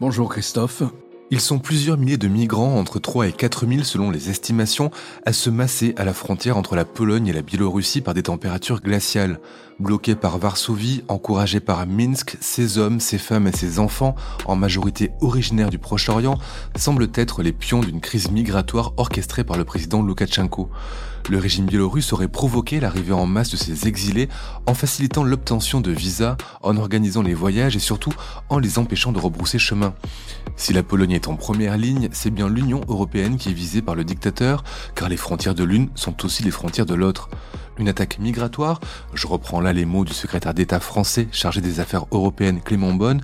Bonjour Christophe. Ils sont plusieurs milliers de migrants, entre 3 et 4 000 selon les estimations, à se masser à la frontière entre la Pologne et la Biélorussie par des températures glaciales. Bloqués par Varsovie, encouragés par Minsk, ces hommes, ces femmes et ces enfants, en majorité originaires du Proche-Orient, semblent être les pions d'une crise migratoire orchestrée par le président Loukachenko. Le régime biélorusse aurait provoqué l'arrivée en masse de ces exilés en facilitant l'obtention de visas, en organisant les voyages et surtout en les empêchant de rebrousser chemin. Si la Pologne est en première ligne, c'est bien l'Union européenne qui est visée par le dictateur, car les frontières de l'une sont aussi les frontières de l'autre. Une attaque migratoire, je reprends là les mots du secrétaire d'État français chargé des affaires européennes Clément Bonne,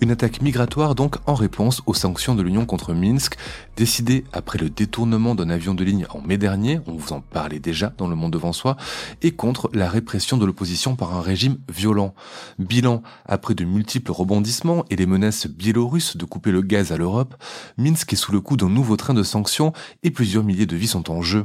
une attaque migratoire donc en réponse aux sanctions de l'Union contre Minsk, décidée après le détournement d'un avion de ligne en mai dernier, on vous en parlait déjà dans le monde devant soi, et contre la répression de l'opposition par un régime violent. Bilan, après de multiples rebondissements et les menaces biélorusses de couper le gaz à l'Europe, Minsk est sous le coup d'un nouveau train de sanctions et plusieurs milliers de vies sont en jeu.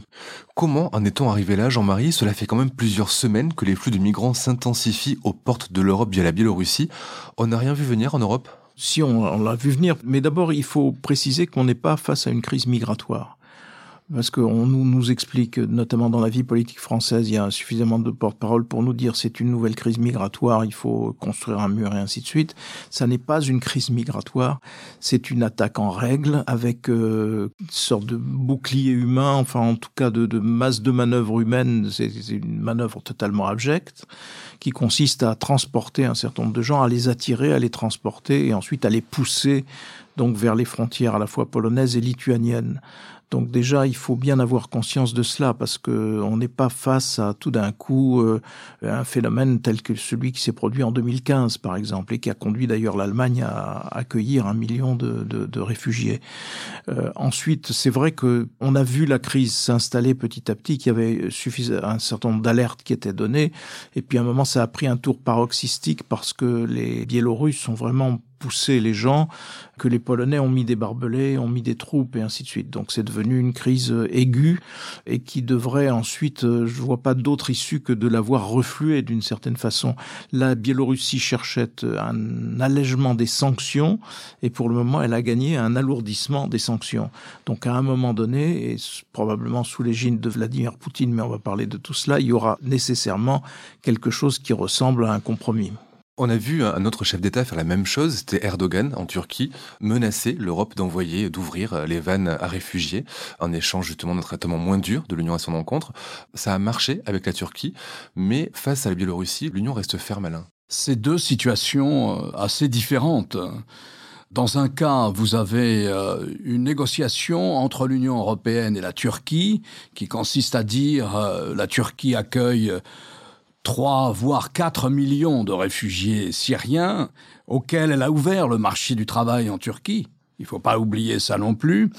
Comment en est-on arrivé là, Jean-Marie? Cela fait quand même plusieurs semaines que les flux de migrants s'intensifient aux portes de l'Europe via la Biélorussie. On n'a rien vu venir en Europe? Si, on l'a vu venir, mais d'abord il faut préciser qu'on n'est pas face à une crise migratoire parce qu'on nous, nous explique, notamment dans la vie politique française, il y a suffisamment de porte-parole pour nous dire c'est une nouvelle crise migratoire, il faut construire un mur et ainsi de suite. Ça n'est pas une crise migratoire, c'est une attaque en règle avec euh, une sorte de bouclier humain, enfin en tout cas de, de masse de manœuvre humaine, c'est une manœuvre totalement abjecte qui consiste à transporter un certain nombre de gens, à les attirer, à les transporter et ensuite à les pousser donc vers les frontières à la fois polonaises et lituaniennes. Donc déjà, il faut bien avoir conscience de cela parce que on n'est pas face à tout d'un coup euh, un phénomène tel que celui qui s'est produit en 2015, par exemple, et qui a conduit d'ailleurs l'Allemagne à accueillir un million de, de, de réfugiés. Euh, ensuite, c'est vrai que on a vu la crise s'installer petit à petit, qu'il y avait suffisamment un certain nombre d'alertes qui étaient données, et puis à un moment, ça a pris un tour paroxystique parce que les Biélorusses sont vraiment pousser les gens, que les Polonais ont mis des barbelés, ont mis des troupes et ainsi de suite. Donc c'est devenu une crise aiguë et qui devrait ensuite, je vois pas d'autre issue que de l'avoir reflué d'une certaine façon. La Biélorussie cherchait un allègement des sanctions et pour le moment elle a gagné un alourdissement des sanctions. Donc à un moment donné, et probablement sous l'égide de Vladimir Poutine, mais on va parler de tout cela, il y aura nécessairement quelque chose qui ressemble à un compromis. On a vu un autre chef d'État faire la même chose, c'était Erdogan en Turquie, menacer l'Europe d'envoyer, d'ouvrir les vannes à réfugiés en échange justement d'un traitement moins dur de l'Union à son encontre. Ça a marché avec la Turquie, mais face à la Biélorussie, l'Union reste ferme, Alain. C'est deux situations assez différentes. Dans un cas, vous avez une négociation entre l'Union européenne et la Turquie qui consiste à dire la Turquie accueille 3 voire 4 millions de réfugiés syriens auxquels elle a ouvert le marché du travail en Turquie. Il ne faut pas oublier ça non plus.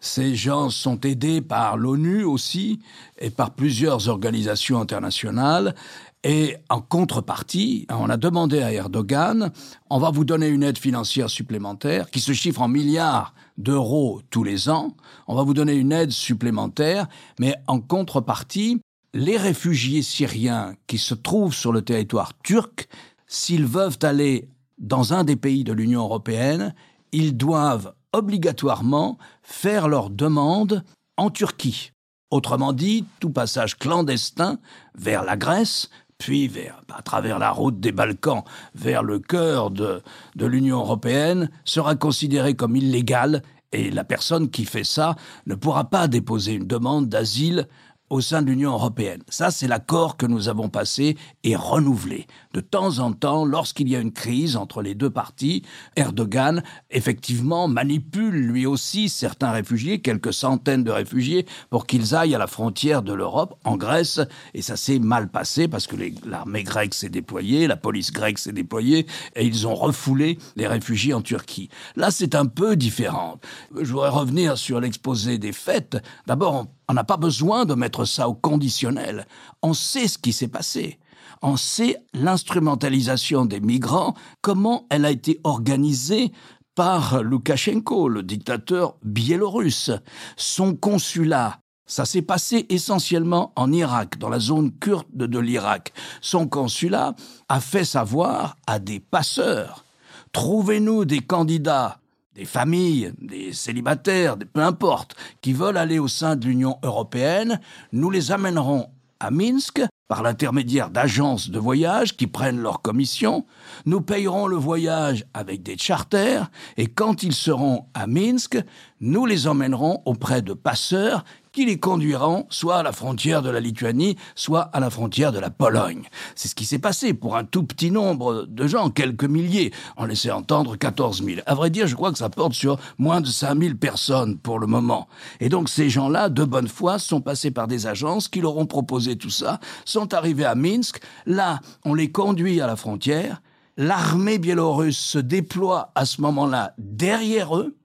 Ces gens sont aidés par l'ONU aussi et par plusieurs organisations internationales. Et en contrepartie, on a demandé à Erdogan, on va vous donner une aide financière supplémentaire qui se chiffre en milliards d'euros tous les ans. On va vous donner une aide supplémentaire, mais en contrepartie, les réfugiés syriens qui se trouvent sur le territoire turc, s'ils veulent aller dans un des pays de l'Union européenne, ils doivent obligatoirement faire leur demande en Turquie. Autrement dit, tout passage clandestin vers la Grèce, puis à travers la route des Balkans vers le cœur de l'Union européenne, sera considéré comme illégal et la personne qui fait ça ne pourra pas déposer une demande d'asile au sein de l'Union européenne. Ça, c'est l'accord que nous avons passé et renouvelé. De temps en temps, lorsqu'il y a une crise entre les deux parties, Erdogan, effectivement, manipule lui aussi certains réfugiés, quelques centaines de réfugiés, pour qu'ils aillent à la frontière de l'Europe, en Grèce, et ça s'est mal passé parce que l'armée grecque s'est déployée, la police grecque s'est déployée, et ils ont refoulé les réfugiés en Turquie. Là, c'est un peu différent. Je voudrais revenir sur l'exposé des faits. D'abord, on n'a pas besoin de mettre ça au conditionnel. On sait ce qui s'est passé. On sait l'instrumentalisation des migrants, comment elle a été organisée par Loukachenko, le dictateur biélorusse. Son consulat, ça s'est passé essentiellement en Irak, dans la zone kurde de l'Irak. Son consulat a fait savoir à des passeurs, trouvez-nous des candidats des familles, des célibataires, peu importe, qui veulent aller au sein de l'Union européenne, nous les amènerons à Minsk par l'intermédiaire d'agences de voyage qui prennent leur commission. Nous payerons le voyage avec des charters et quand ils seront à Minsk, nous les emmènerons auprès de passeurs qui les conduiront soit à la frontière de la Lituanie, soit à la frontière de la Pologne. C'est ce qui s'est passé pour un tout petit nombre de gens, quelques milliers. On laissait entendre 14 000. À vrai dire, je crois que ça porte sur moins de 5 000 personnes pour le moment. Et donc ces gens-là, de bonne foi, sont passés par des agences qui leur ont proposé tout ça, sont arrivés à Minsk. Là, on les conduit à la frontière. L'armée biélorusse se déploie à ce moment-là derrière eux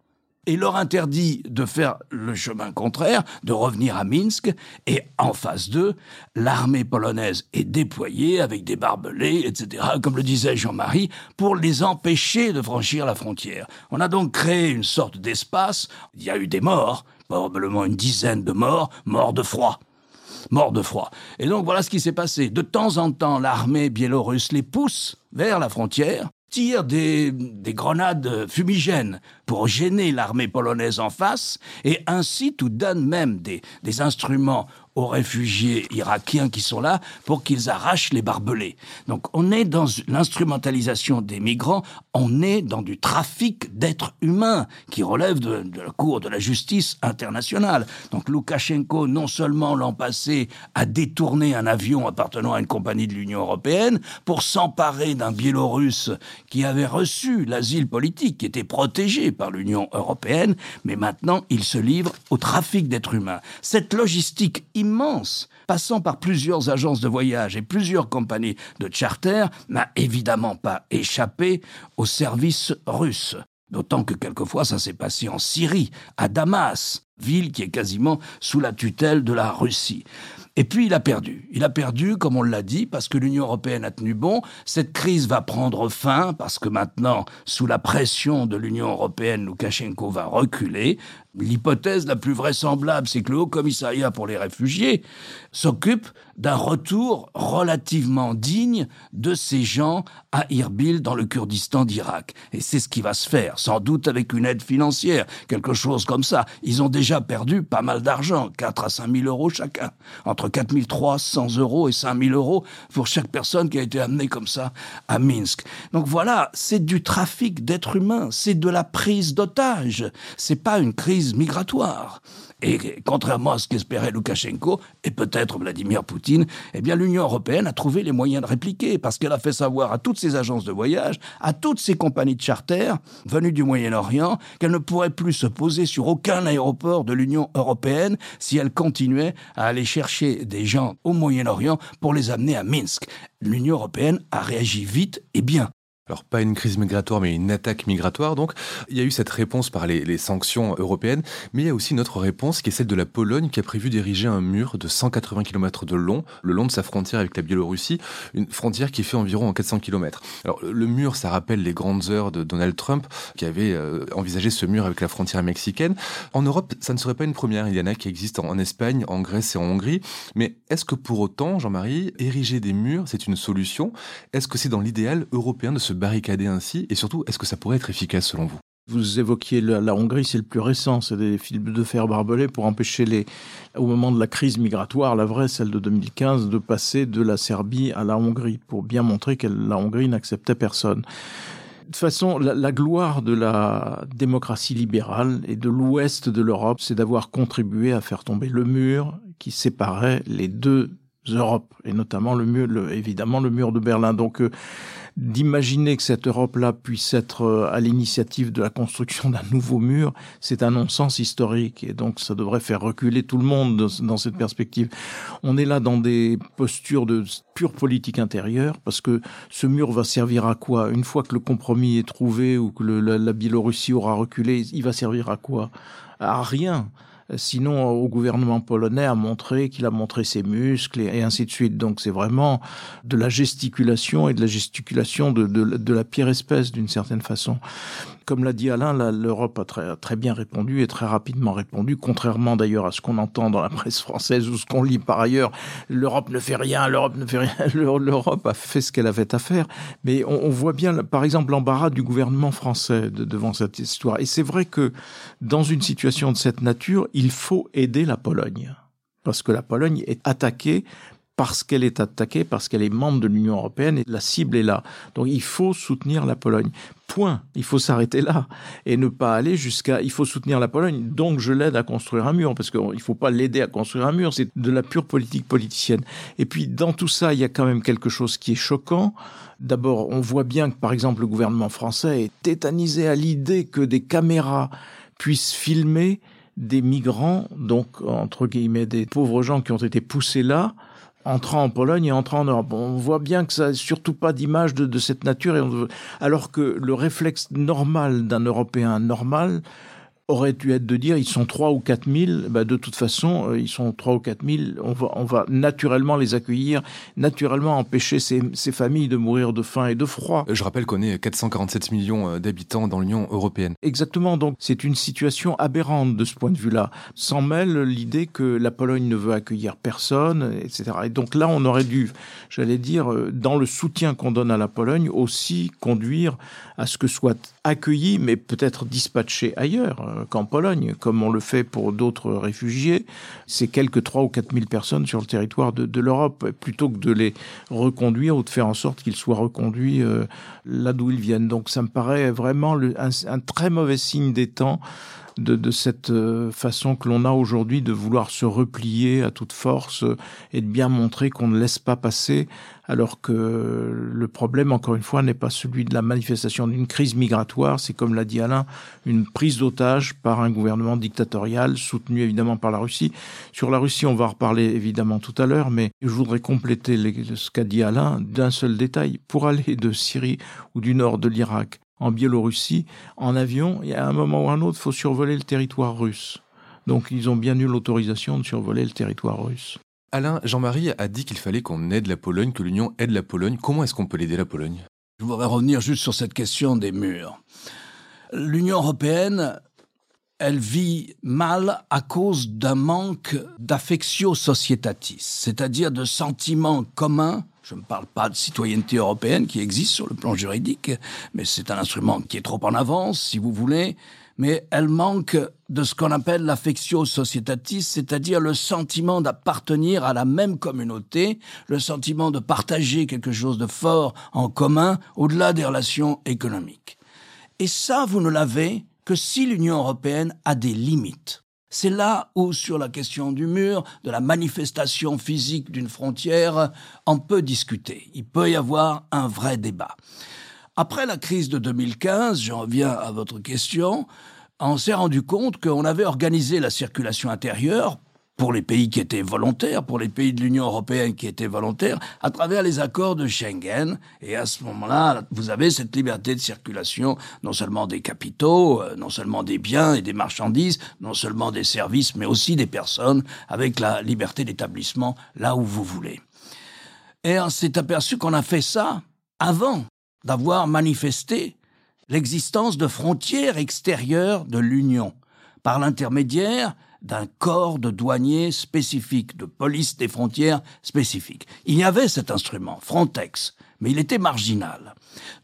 et leur interdit de faire le chemin contraire, de revenir à Minsk, et en face d'eux, l'armée polonaise est déployée avec des barbelés, etc., comme le disait Jean-Marie, pour les empêcher de franchir la frontière. On a donc créé une sorte d'espace, il y a eu des morts, probablement une dizaine de morts, morts de froid morts de froid. Et donc voilà ce qui s'est passé. De temps en temps, l'armée biélorusse les pousse vers la frontière, tire des, des, grenades fumigènes pour gêner l'armée polonaise en face et incite ou donne même des instruments aux réfugiés irakiens qui sont là pour qu'ils arrachent les barbelés. Donc on est dans l'instrumentalisation des migrants, on est dans du trafic d'êtres humains qui relève de, de, la Cour de la justice internationale. Donc Loukachenko, non seulement l'an passé, a détourné un avion appartenant à une compagnie de l'Union européenne pour s'emparer d'un Biélorusse qui avait reçu l'asile politique, qui était protégé par l'Union européenne, mais maintenant il se livre au trafic d'êtres humains. Cette logistique passant par plusieurs agences de voyage et plusieurs compagnies de charter, n'a évidemment pas échappé aux services russes. D'autant que quelquefois ça s'est passé en Syrie, à Damas, ville qui est quasiment sous la tutelle de la Russie. Et puis il a perdu. Il a perdu, comme on l'a dit, parce que l'Union européenne a tenu bon. Cette crise va prendre fin parce que maintenant, sous la pression de l'Union européenne, Loukachenko va reculer. L'hypothèse la plus vraisemblable, c'est que le Haut Commissariat pour les réfugiés s'occupe d'un retour relativement digne de ces gens à Irbil dans le Kurdistan d'Irak. Et c'est ce qui va se faire, sans doute avec une aide financière, quelque chose comme ça. Ils ont déjà perdu pas mal d'argent, 4 à 5 000 euros chacun, entre 4 300 euros et 5 000 euros pour chaque personne qui a été amenée comme ça à Minsk. Donc voilà, c'est du trafic d'êtres humains, c'est de la prise d'otages, c'est pas une crise migratoire. Et contrairement à ce qu'espérait Loukachenko et peut-être Vladimir Poutine, eh bien l'Union européenne a trouvé les moyens de répliquer parce qu'elle a fait savoir à toutes ces agences de voyage, à toutes ces compagnies de charter venues du Moyen-Orient qu'elles ne pourraient plus se poser sur aucun aéroport de l'Union européenne si elles continuaient à aller chercher des gens au Moyen-Orient pour les amener à Minsk. L'Union européenne a réagi vite et bien alors pas une crise migratoire, mais une attaque migratoire. Donc il y a eu cette réponse par les, sanctions européennes, mais il y a aussi une autre réponse qui est celle de la Pologne, qui a prévu d'ériger un mur de 180 km de long, le long de sa frontière avec la Biélorussie, une frontière qui fait environ 400 km. Alors le mur, ça rappelle les grandes heures de Donald Trump, qui avait euh, envisagé ce mur avec la frontière mexicaine. En Europe, ça ne serait pas une première. Il y en a qui existent en Espagne, en Grèce et en Hongrie. Mais est-ce que pour autant, Jean-Marie, ériger des murs, c'est une solution? Est-ce que c'est dans l'idéal européen de se barricader ainsi Et surtout, est-ce que ça pourrait être efficace selon vous? Vous évoquiez la, Hongrie, c'est le plus récent, c'est des fils de fer barbelés pour empêcher les, au moment de la crise migratoire, la vraie, celle de 2015, de passer de la Serbie à la Hongrie, pour bien montrer que la Hongrie n'acceptait personne. De toute façon, la, la, gloire de la démocratie libérale et de l'ouest de l'Europe, c'est d'avoir contribué à faire tomber le mur qui séparait les deux Europes, et notamment le mur, évidemment le mur de Berlin. Donc, euh, d'imaginer que cette Europe-là puisse être euh, à l'initiative de la construction d'un nouveau mur, c'est un non-sens historique, et donc ça devrait faire reculer tout le monde dans cette perspective. On est là dans des postures de pure politique intérieure, parce que ce mur va servir à quoi? Une fois que le compromis est trouvé ou que la, la Biélorussie aura reculé, il va servir à quoi? À rien. Sinon, au gouvernement polonais a montré qu'il a montré ses muscles et, ainsi de suite. Donc c'est vraiment de la gesticulation et de la gesticulation de, de, de la pire espèce d'une certaine façon. Comme l'a dit Alain, l'Europe a très, bien répondu et très rapidement répondu, contrairement d'ailleurs à ce qu'on entend dans la presse française ou ce qu'on lit par ailleurs. L'Europe ne fait rien, l'Europe ne fait rien. L'Europe a fait ce qu'elle avait à faire. Mais on, voit bien, par exemple, l'embarras du gouvernement français de, devant cette histoire. Et c'est vrai que dans une situation de cette nature, il faut aider la Pologne. Parce que la Pologne est attaquée parce qu'elle est attaquée, parce qu'elle est membre de l'Union européenne et la cible est là. Donc il faut soutenir la Pologne. Point. Il faut s'arrêter là et ne pas aller jusqu'à il faut soutenir la Pologne. Donc je l'aide à construire un mur parce qu'il ne faut pas l'aider à construire un mur. C'est de la pure politique politicienne. Et puis dans tout ça, il y a quand même quelque chose qui est choquant. D'abord, on voit bien que par exemple le gouvernement français est tétanisé à l'idée que des caméras puissent filmer des migrants, donc entre guillemets des pauvres gens qui ont été poussés là, entrant en Pologne et entrant en Europe. On voit bien que ça n'a surtout pas d'image de, cette nature, et alors que le réflexe normal d'un Européen normal, aurait dû être de dire ils sont 3 ou 4 000, bah de toute façon, euh, ils sont 3 ou 4 000, on va, on va naturellement les accueillir, naturellement empêcher ces, ces familles de mourir de faim et de froid. Je rappelle qu'on est 447 millions euh, d'habitants dans l'Union européenne. Exactement, donc c'est une situation aberrante de ce point de vue-là. S'en mêle l'idée que la Pologne ne veut accueillir personne, etc. Et donc là, on aurait dû, j'allais dire, euh, dans le soutien qu'on donne à la Pologne, aussi conduire à ce que soit accueilli, mais peut-être dispatché ailleurs qu'en Pologne, comme on le fait pour d'autres réfugiés. C'est quelques 3 ou 4 000 personnes sur le territoire de, l'Europe, plutôt que de les reconduire ou de faire en sorte qu'ils soient reconduits euh, là d'où ils viennent. Donc ça me paraît vraiment un, un très mauvais signe des temps de, de cette euh, façon que l'on a aujourd'hui de vouloir se replier à toute force et de bien montrer qu'on ne laisse pas passer, alors que le problème, encore une fois, n'est pas celui de la manifestation d'une crise migratoire, c'est comme l'a dit Alain, une prise d'otage par un gouvernement dictatorial soutenu évidemment par la Russie. Sur la Russie, on va reparler évidemment tout à l'heure, mais je voudrais compléter ce qu'a dit Alain d'un seul détail. Pour aller de Syrie ou du nord de l'Irak en Biélorussie, en avion, il y a un moment ou un autre, il faut survoler le territoire russe. Donc ils ont bien eu l'autorisation de survoler le territoire russe. Alain, Jean-Marie a dit qu'il fallait qu'on aide la Pologne, que l'Union aide la Pologne. Comment est-ce qu'on peut l'aider la Pologne? Je voudrais revenir juste sur cette question des murs. L'Union européenne, elle vit mal à cause d'un manque d'affectio societatis, c'est-à-dire de sentiments communs je ne parle pas de citoyenneté européenne qui existe sur le plan juridique, mais c'est un instrument qui est trop en avance, si vous voulez, mais elle manque de ce qu'on appelle l'affectio societatis, c'est-à-dire le sentiment d'appartenir à la même communauté, le sentiment de partager quelque chose de fort en commun au-delà des relations économiques. Et ça, vous ne l'avez que si l'Union européenne a des limites. C'est là où, sur la question du mur, de la manifestation physique d'une frontière, on peut discuter. Il peut y avoir un vrai débat. Après la crise de 2015, je reviens à votre question, on s'est rendu compte qu'on avait organisé la circulation intérieure pour les pays qui étaient volontaires, pour les pays de l'Union européenne qui étaient volontaires, à travers les accords de Schengen. Et à ce moment-là, vous avez cette liberté de circulation, non seulement des capitaux, euh, non seulement des biens et des marchandises, non seulement des services, mais aussi des personnes, avec la liberté d'établissement là où vous voulez. Et on s'est aperçu qu'on a fait ça avant d'avoir manifesté l'existence de frontières extérieures de l'Union, par l'intermédiaire d'un corps de douaniers spécifique, de police des frontières spécifique. Il y avait cet instrument, Frontex, mais il était marginal.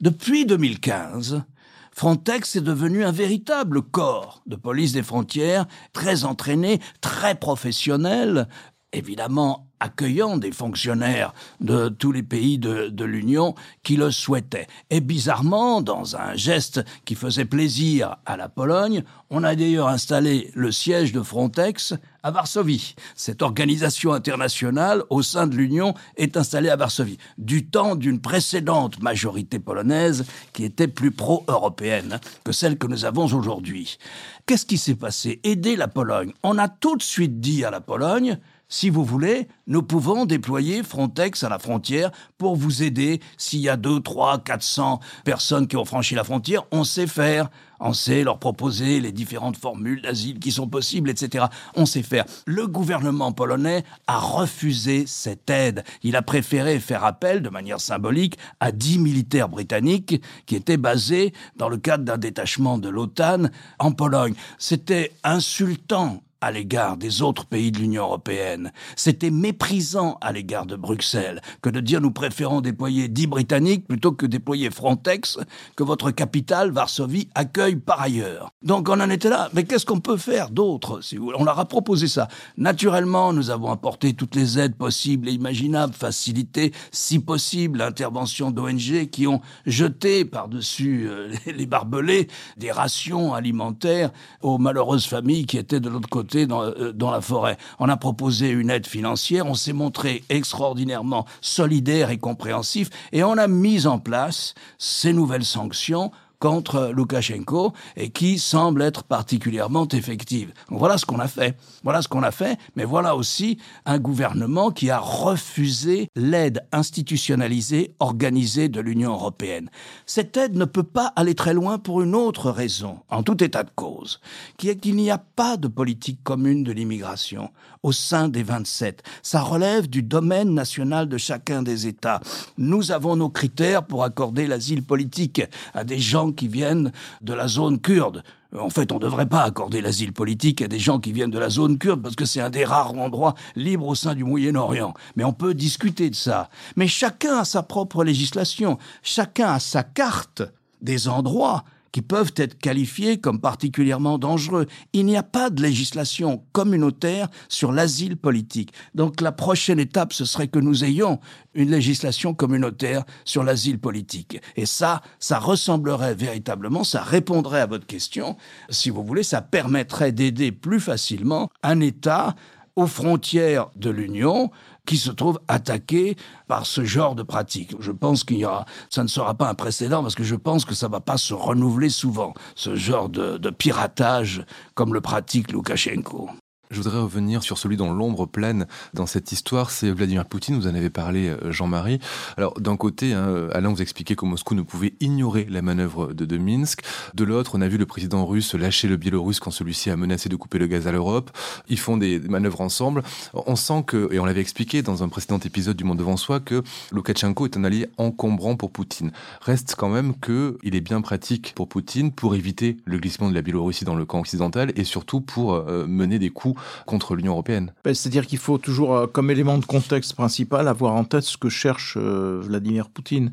Depuis 2015, Frontex est devenu un véritable corps de police des frontières, très entraîné, très professionnel, évidemment accueillant des fonctionnaires de tous les pays de, l'Union qui le souhaitaient. Et bizarrement, dans un geste qui faisait plaisir à la Pologne, on a d'ailleurs installé le siège de Frontex à Varsovie. Cette organisation internationale au sein de l'Union est installée à Varsovie, du temps d'une précédente majorité polonaise qui était plus pro-européenne que celle que nous avons aujourd'hui. Qu'est-ce qui s'est passé? Aider la Pologne. On a tout de suite dit à la Pologne, si vous voulez, nous pouvons déployer Frontex à la frontière pour vous aider. S'il y a 2, 3, 400 personnes qui ont franchi la frontière, on sait faire. On sait leur proposer les différentes formules d'asile qui sont possibles, etc. On sait faire. Le gouvernement polonais a refusé cette aide. Il a préféré faire appel, de manière symbolique, à 10 militaires britanniques qui étaient basés dans le cadre d'un détachement de l'OTAN en Pologne. C'était insultant à l'égard des autres pays de l'Union européenne. C'était méprisant à l'égard de Bruxelles que de dire nous préférons déployer 10 Britanniques plutôt que déployer Frontex, que votre capitale, Varsovie, accueille par ailleurs. Donc on en était là. Mais qu'est-ce qu'on peut faire d'autre. On leur a proposé ça. Naturellement, nous avons apporté toutes les aides possibles et imaginables, facilité, si possible, l'intervention d'ONG qui ont jeté par-dessus euh, les barbelés des rations alimentaires aux malheureuses familles qui étaient de l'autre côté euh, dans, la forêt. On a proposé une aide financière, on s'est montré extraordinairement solidaire et compréhensif, et on a mis en place ces nouvelles sanctions contre Loukachenko et qui semble être particulièrement effective. voilà ce qu'on a fait. Voilà ce qu'on a fait, mais voilà aussi un gouvernement qui a refusé l'aide institutionnalisée, organisée de l'Union européenne. Cette aide ne peut pas aller très loin pour une autre raison, en tout état de cause, qui est qu'il n'y a pas de politique commune de l'immigration au sein des 27. Ça relève du domaine national de chacun des États. Nous avons nos critères pour accorder l'asile politique à des gens qui viennent de la zone kurde. En fait, on ne devrait pas accorder l'asile politique à des gens qui viennent de la zone kurde parce que c'est un des rares endroits libres au sein du Moyen-Orient. Mais on peut discuter de ça. Mais chacun a sa propre législation. Chacun a sa carte des endroits qui peuvent être qualifiés comme particulièrement dangereux. Il n'y a pas de législation communautaire sur l'asile politique. Donc la prochaine étape, ce serait que nous ayons une législation communautaire sur l'asile politique. Et ça, ça ressemblerait véritablement, ça répondrait à votre question, si vous voulez, ça permettrait d'aider plus facilement un État aux frontières de l'Union qui se trouve attaqué par ce genre de pratique. Je pense qu'il y aura, ça ne sera pas un précédent parce que je pense que ça va pas se renouveler souvent, ce genre de, de piratage comme le pratique Loukachenko. Je voudrais revenir sur celui dont l'ombre plane dans cette histoire, c'est Vladimir Poutine. Vous en avez parlé, euh, Jean-Marie. Alors, d'un côté, hein, Alain vous expliquait que Moscou ne pouvait ignorer la manœuvre de, Minsk. De l'autre, on a vu le président russe lâcher le Biélorusse quand celui-ci a menacé de couper le gaz à l'Europe. Ils font des manœuvres ensemble. On sent que, et on l'avait expliqué dans un précédent épisode du Monde devant soi, que Loukachenko est un allié encombrant pour Poutine. Reste quand même que il est bien pratique pour Poutine pour éviter le glissement de la Biélorussie dans le camp occidental et surtout pour euh, mener des coups contre l'Union européenne. Ben, c'est-à-dire qu'il faut toujours, euh, comme élément de contexte principal, avoir en tête ce que cherche euh, Vladimir Poutine.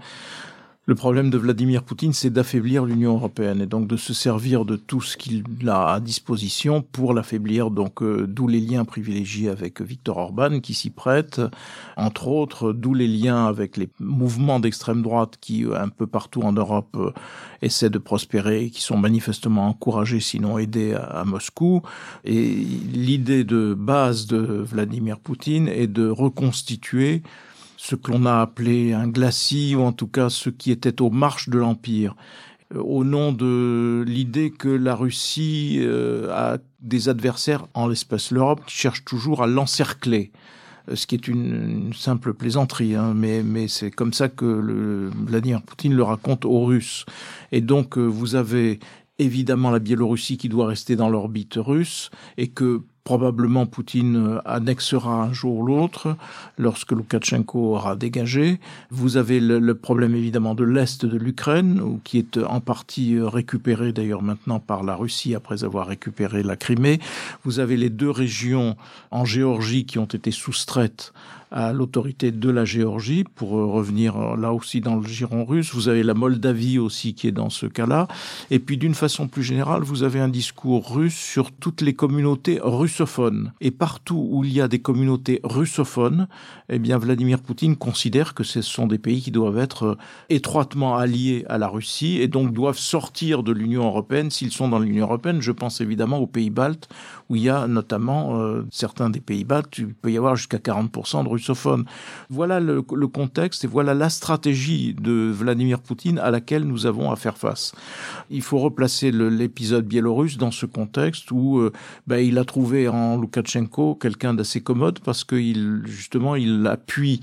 Le problème de Vladimir Poutine, c'est d'affaiblir l'Union européenne et donc de se servir de tout ce qu'il a à disposition pour l'affaiblir. Donc, euh, d'où les liens privilégiés avec Viktor Orban qui s'y prête, entre autres, d'où les liens avec les mouvements d'extrême droite qui, un peu partout en Europe, euh, essaient de prospérer, qui sont manifestement encouragés, sinon aidés à Moscou. Et l'idée de base de Vladimir Poutine est de reconstituer ce que l'on a appelé un glacis, ou en tout cas ce qui était aux marches de l'Empire, euh, au nom de l'idée que la Russie euh, a des adversaires, en l'espèce l'Europe, qui cherchent toujours à l'encercler euh, ce qui est une, une simple plaisanterie, hein, mais, mais c'est comme ça que le, Vladimir Poutine le raconte aux Russes. Et donc vous avez évidemment la Biélorussie qui doit rester dans l'orbite russe et que probablement Poutine euh, annexera un jour ou l'autre lorsque Loukachenko aura dégagé. Vous avez le, problème évidemment de l'Est de l'Ukraine, qui est en partie euh, récupéré d'ailleurs maintenant par la Russie après avoir récupéré la Crimée. Vous avez les deux régions en Géorgie qui ont été soustraites à l'autorité de la Géorgie pour euh, revenir euh, là aussi dans le giron russe. Vous avez la Moldavie aussi qui est dans ce cas-là. Et puis d'une façon plus générale, vous avez un discours russe sur toutes les communautés russes russophones. Et partout où il y a des communautés russophones, eh bien Vladimir Poutine considère que ce sont des pays qui doivent être euh, étroitement alliés à la Russie et donc doivent sortir de l'Union européenne s'ils sont dans l'Union européenne. Je pense évidemment aux pays baltes où il y a notamment euh, certains des pays baltes, il peut y avoir jusqu'à 40% de russophones. Voilà le, contexte et voilà la stratégie de Vladimir Poutine à laquelle nous avons à faire face. Il faut replacer l'épisode biélorusse dans ce contexte où euh, ben, il a trouvé en Loukachenko quelqu'un d'assez commode parce qu'il justement il appuie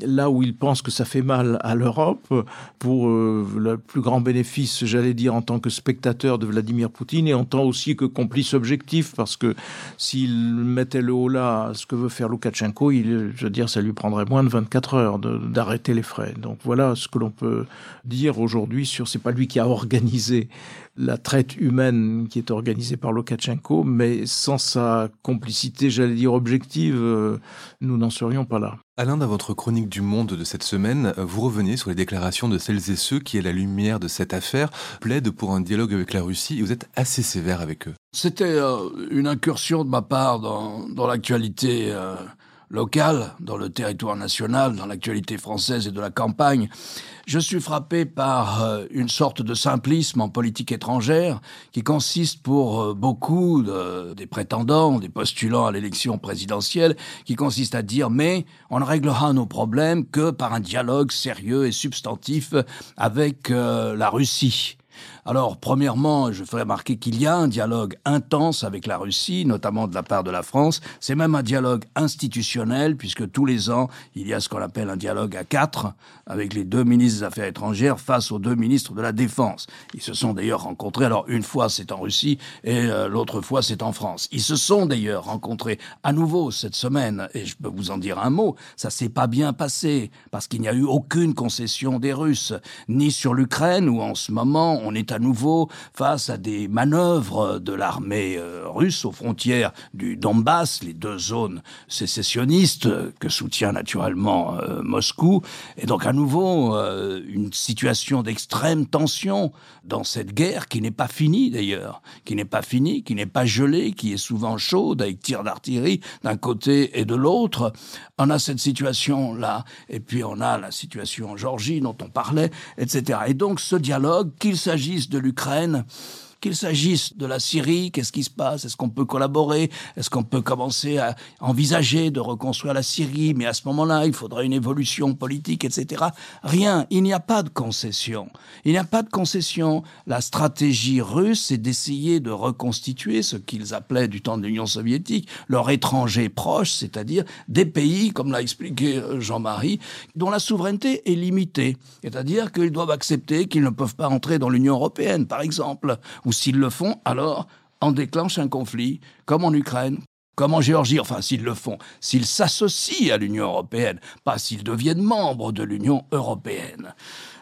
là où il pense que ça fait mal à l'Europe, pour euh, le plus grand bénéfice, j'allais dire, en tant que spectateur de Vladimir Poutine, et en tant aussi que complice objectif, parce que s'il mettait le haut là, ce que veut faire Loukachenko, il, je veux dire, ça lui prendrait moins de 24 heures d'arrêter les frais. Donc voilà ce que l'on peut dire aujourd'hui sur, c'est pas lui qui a organisé la traite humaine qui est organisée par Loukachenko, mais sans sa complicité, j'allais dire, objective, euh, nous n'en serions pas là. Alain, dans votre chronique du Monde de cette semaine, vous revenez sur les déclarations de celles et ceux qui, à la lumière de cette affaire, plaident pour un dialogue avec la Russie et vous êtes assez sévère avec eux. C'était euh, une incursion de ma part dans, dans l'actualité euh, locale, dans le territoire national, dans l'actualité française et de la campagne. Je suis frappé par euh, une sorte de simplisme en politique étrangère qui consiste pour euh, beaucoup des prétendants, des postulants à l'élection présidentielle, qui consiste à dire mais on ne réglera nos problèmes que par un dialogue sérieux et substantif avec euh, la Russie. Alors, premièrement, je ferai remarquer qu'il y a un dialogue intense avec la Russie, notamment de la part de la France. C'est même un dialogue institutionnel, puisque tous les ans, il y a ce qu'on appelle un dialogue à quatre, avec les deux ministres des Affaires étrangères face aux deux ministres de la Défense. Ils se sont d'ailleurs rencontrés, alors une fois c'est en Russie, et euh, l'autre fois c'est en France. Ils se sont d'ailleurs rencontrés à nouveau cette semaine, et je peux vous en dire un mot, ça s'est pas bien passé, parce qu'il n'y a eu aucune concession des Russes, ni sur l'Ukraine, où en ce moment on est à nouveau face à des manœuvres de l'armée euh, russe aux frontières du Donbass, les deux zones sécessionnistes que soutient naturellement euh, Moscou, et donc à nouveau euh, une situation d'extrême tension dans cette guerre qui n'est pas finie d'ailleurs, qui n'est pas finie, qui n'est pas gelée, qui est souvent chaude avec tirs d'artillerie d'un côté et de l'autre. On a cette situation là, et puis on a la situation en Géorgie dont on parlait, etc. Et donc ce dialogue, qu'il s'agisse de l'Ukraine, qu'il s'agisse de la Syrie, qu'est-ce qui se passe? Est-ce qu'on peut collaborer? Est-ce qu'on peut commencer à envisager de reconstruire la Syrie? Mais à ce moment-là, il faudrait une évolution politique, etc. Rien. Il n'y a pas de concession. Il n'y a pas de concession. La stratégie russe, c'est d'essayer de reconstituer ce qu'ils appelaient du temps de l'Union soviétique leur étranger proche, c'est-à-dire des pays, comme l'a expliqué euh, Jean-Marie, dont la souveraineté est limitée. C'est-à-dire qu'ils doivent accepter qu'ils ne peuvent pas entrer dans l'Union européenne, par exemple, ou s'ils le font, alors on déclenche un conflit, comme en Ukraine, comme en Géorgie, enfin s'ils le font, s'ils s'associent à l'Union européenne, pas s'ils deviennent membres de l'Union européenne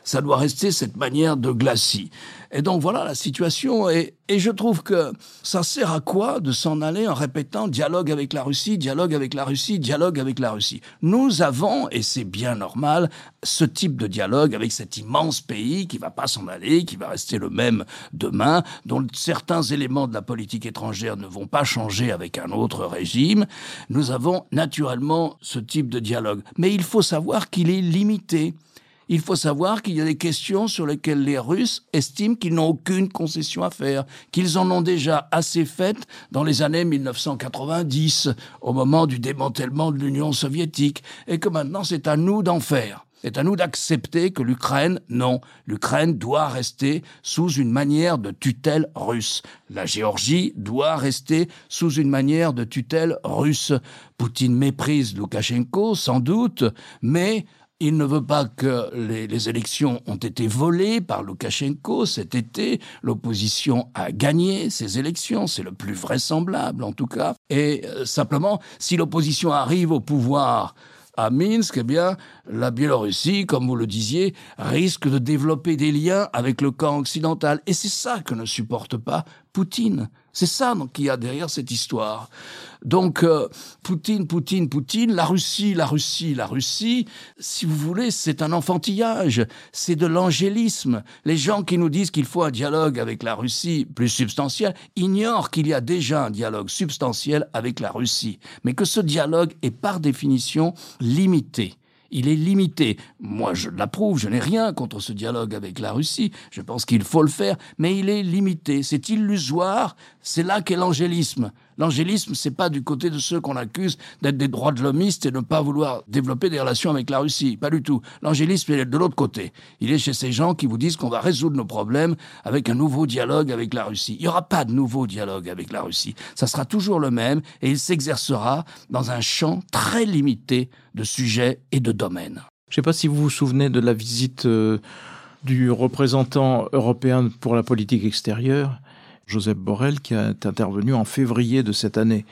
ça doit rester cette manière de glacis. Et donc voilà la situation. Et, je trouve que ça sert à quoi de s'en aller en répétant dialogue avec la Russie, dialogue avec la Russie, dialogue avec la Russie? Nous avons, et c'est bien normal, ce type de dialogue avec cet immense pays qui va pas s'en aller, qui va rester le même demain, dont certains éléments de la politique étrangère ne vont pas changer avec un autre régime. Nous avons naturellement ce type de dialogue. Mais il faut savoir qu'il est limité il faut savoir qu'il y a des questions sur lesquelles les Russes estiment qu'ils n'ont aucune concession à faire, qu'ils en ont déjà assez faites dans les années 1990, au moment du démantèlement de l'Union soviétique, et que maintenant c'est à nous d'en faire. C'est à nous d'accepter que l'Ukraine, non, l'Ukraine doit rester sous une manière de tutelle russe. La Géorgie doit rester sous une manière de tutelle russe. Poutine méprise Loukachenko, sans doute, mais il ne veut pas que les, élections ont été volées par Loukachenko cet été. L'opposition a gagné ces élections, c'est le plus vraisemblable en tout cas. Et euh, simplement, si l'opposition arrive au pouvoir à Minsk, eh bien, la Biélorussie, comme vous le disiez, risque de développer des liens avec le camp occidental. Et c'est ça que ne supporte pas Poutine. C'est ça qu'il y a derrière cette histoire. Donc, euh, Poutine, Poutine, Poutine, la Russie, la Russie, la Russie, si vous voulez, c'est un enfantillage, c'est de l'angélisme. Les gens qui nous disent qu'il faut un dialogue avec la Russie plus substantiel ignorent qu'il y a déjà un dialogue substantiel avec la Russie, mais que ce dialogue est par définition limité il est limité. Moi, je l'approuve, je n'ai rien contre ce dialogue avec la Russie, je pense qu'il faut le faire, mais il est limité, c'est illusoire, c'est là qu'est l'angélisme. L'angélisme, c'est pas du côté de ceux qu'on accuse d'être des droits de l'homiste et de ne pas vouloir développer des relations avec la Russie. Pas du tout. L'angélisme, il est de l'autre côté. Il est chez ces gens qui vous disent qu'on va résoudre nos problèmes avec un nouveau dialogue avec la Russie. Il n'y aura pas de nouveau dialogue avec la Russie. Ça sera toujours le même et il s'exercera dans un champ très limité de sujets et de domaines. Je ne sais pas si vous vous souvenez de la visite euh, du représentant européen pour la politique extérieure Joseph Borrell, qui est intervenu en février de cette année,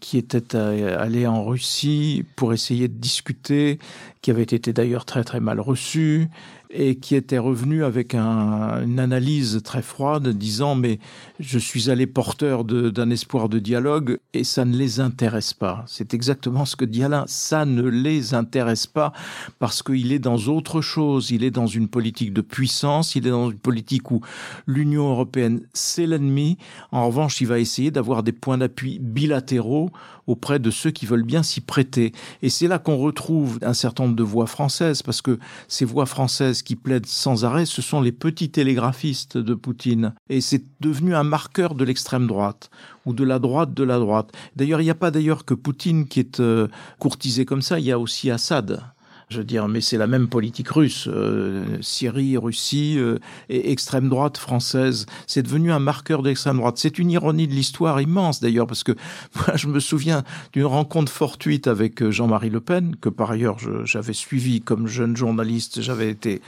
qui était allé en Russie pour essayer de discuter, qui avait été d'ailleurs très très mal reçu, et qui était revenu avec un, une analyse très froide disant mais je suis allé porteur d'un espoir de dialogue et ça ne les intéresse pas. C'est exactement ce que dit Alain, ça ne les intéresse pas parce qu'il est dans autre chose, il est dans une politique de puissance, il est dans une politique où l'Union européenne c'est l'ennemi, en revanche il va essayer d'avoir des points d'appui bilatéraux auprès de ceux qui veulent bien s'y prêter. Et c'est là qu'on retrouve un certain nombre de voix françaises, parce que ces voix françaises qui plaident sans arrêt, ce sont les petits télégraphistes de Poutine. Et c'est devenu un marqueur de l'extrême droite ou de la droite de la droite. D'ailleurs, il n'y a pas d'ailleurs que Poutine qui est euh, courtisé comme ça, il y a aussi Assad. Je veux dire, mais c'est la même politique russe, euh, Syrie, Russie euh, et extrême droite française. C'est devenu un marqueur d'extrême droite. C'est une ironie de l'histoire immense d'ailleurs, parce que moi, je me souviens d'une rencontre fortuite avec euh, Jean-Marie Le Pen, que par ailleurs j'avais suivi comme jeune journaliste. J'avais été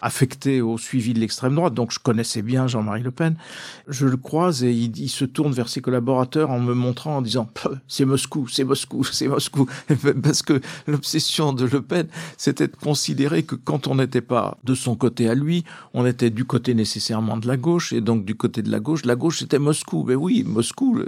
affecté au suivi de l'extrême droite, donc je connaissais bien Jean-Marie Le Pen. Je le croise et il, il, se tourne vers ses collaborateurs en me montrant en disant c'est Moscou, c'est Moscou, c'est Moscou, parce que l'obsession de Le Pen c'était de considérer que quand on n'était pas de son côté à lui, on était du côté nécessairement de la gauche, et donc du côté de la gauche, la gauche c'était Moscou. Mais oui, Moscou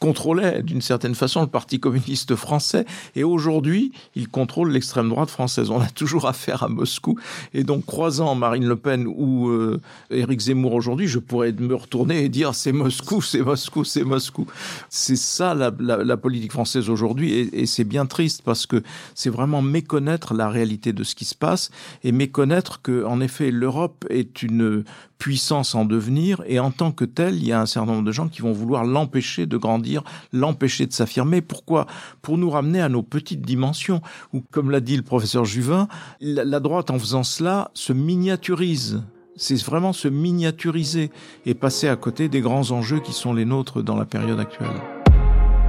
contrôlait d'une certaine façon le Parti communiste français, et aujourd'hui, il contrôle l'extrême droite française. On a toujours affaire à Moscou, et donc croisant Marine Le Pen ou euh, Éric Zemmour aujourd'hui, je pourrais me retourner et dire c'est Moscou, c'est Moscou, c'est Moscou. C'est ça la, politique française aujourd'hui, et, c'est bien triste parce que c'est vraiment méconnaître la de ce qui se passe et méconnaître que, en effet, l'Europe est une puissance en devenir et en tant que telle, il y a un certain nombre de gens qui vont vouloir l'empêcher de grandir, l'empêcher de s'affirmer. Pourquoi? Pour nous ramener à nos petites dimensions où, comme l'a dit le professeur Juvin, la droite, en faisant cela, se miniaturise c'est vraiment se miniaturiser et passer à côté des grands enjeux qui sont les nôtres dans la période actuelle.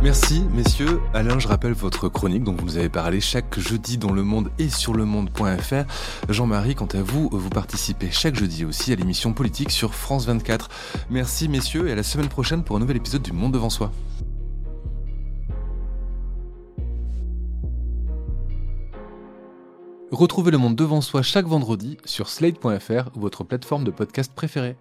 Merci messieurs. Alain, je rappelle votre chronique dont vous nous avez parlé chaque jeudi dans Le Monde et sur lemonde.fr. Jean-Marie, quant à vous, vous participez chaque jeudi aussi à l'émission politique sur France 24. Merci messieurs et à la semaine prochaine pour un nouvel épisode du Monde devant soi. Retrouvez Le Monde devant soi chaque vendredi sur slate.fr votre plateforme de podcast préférée.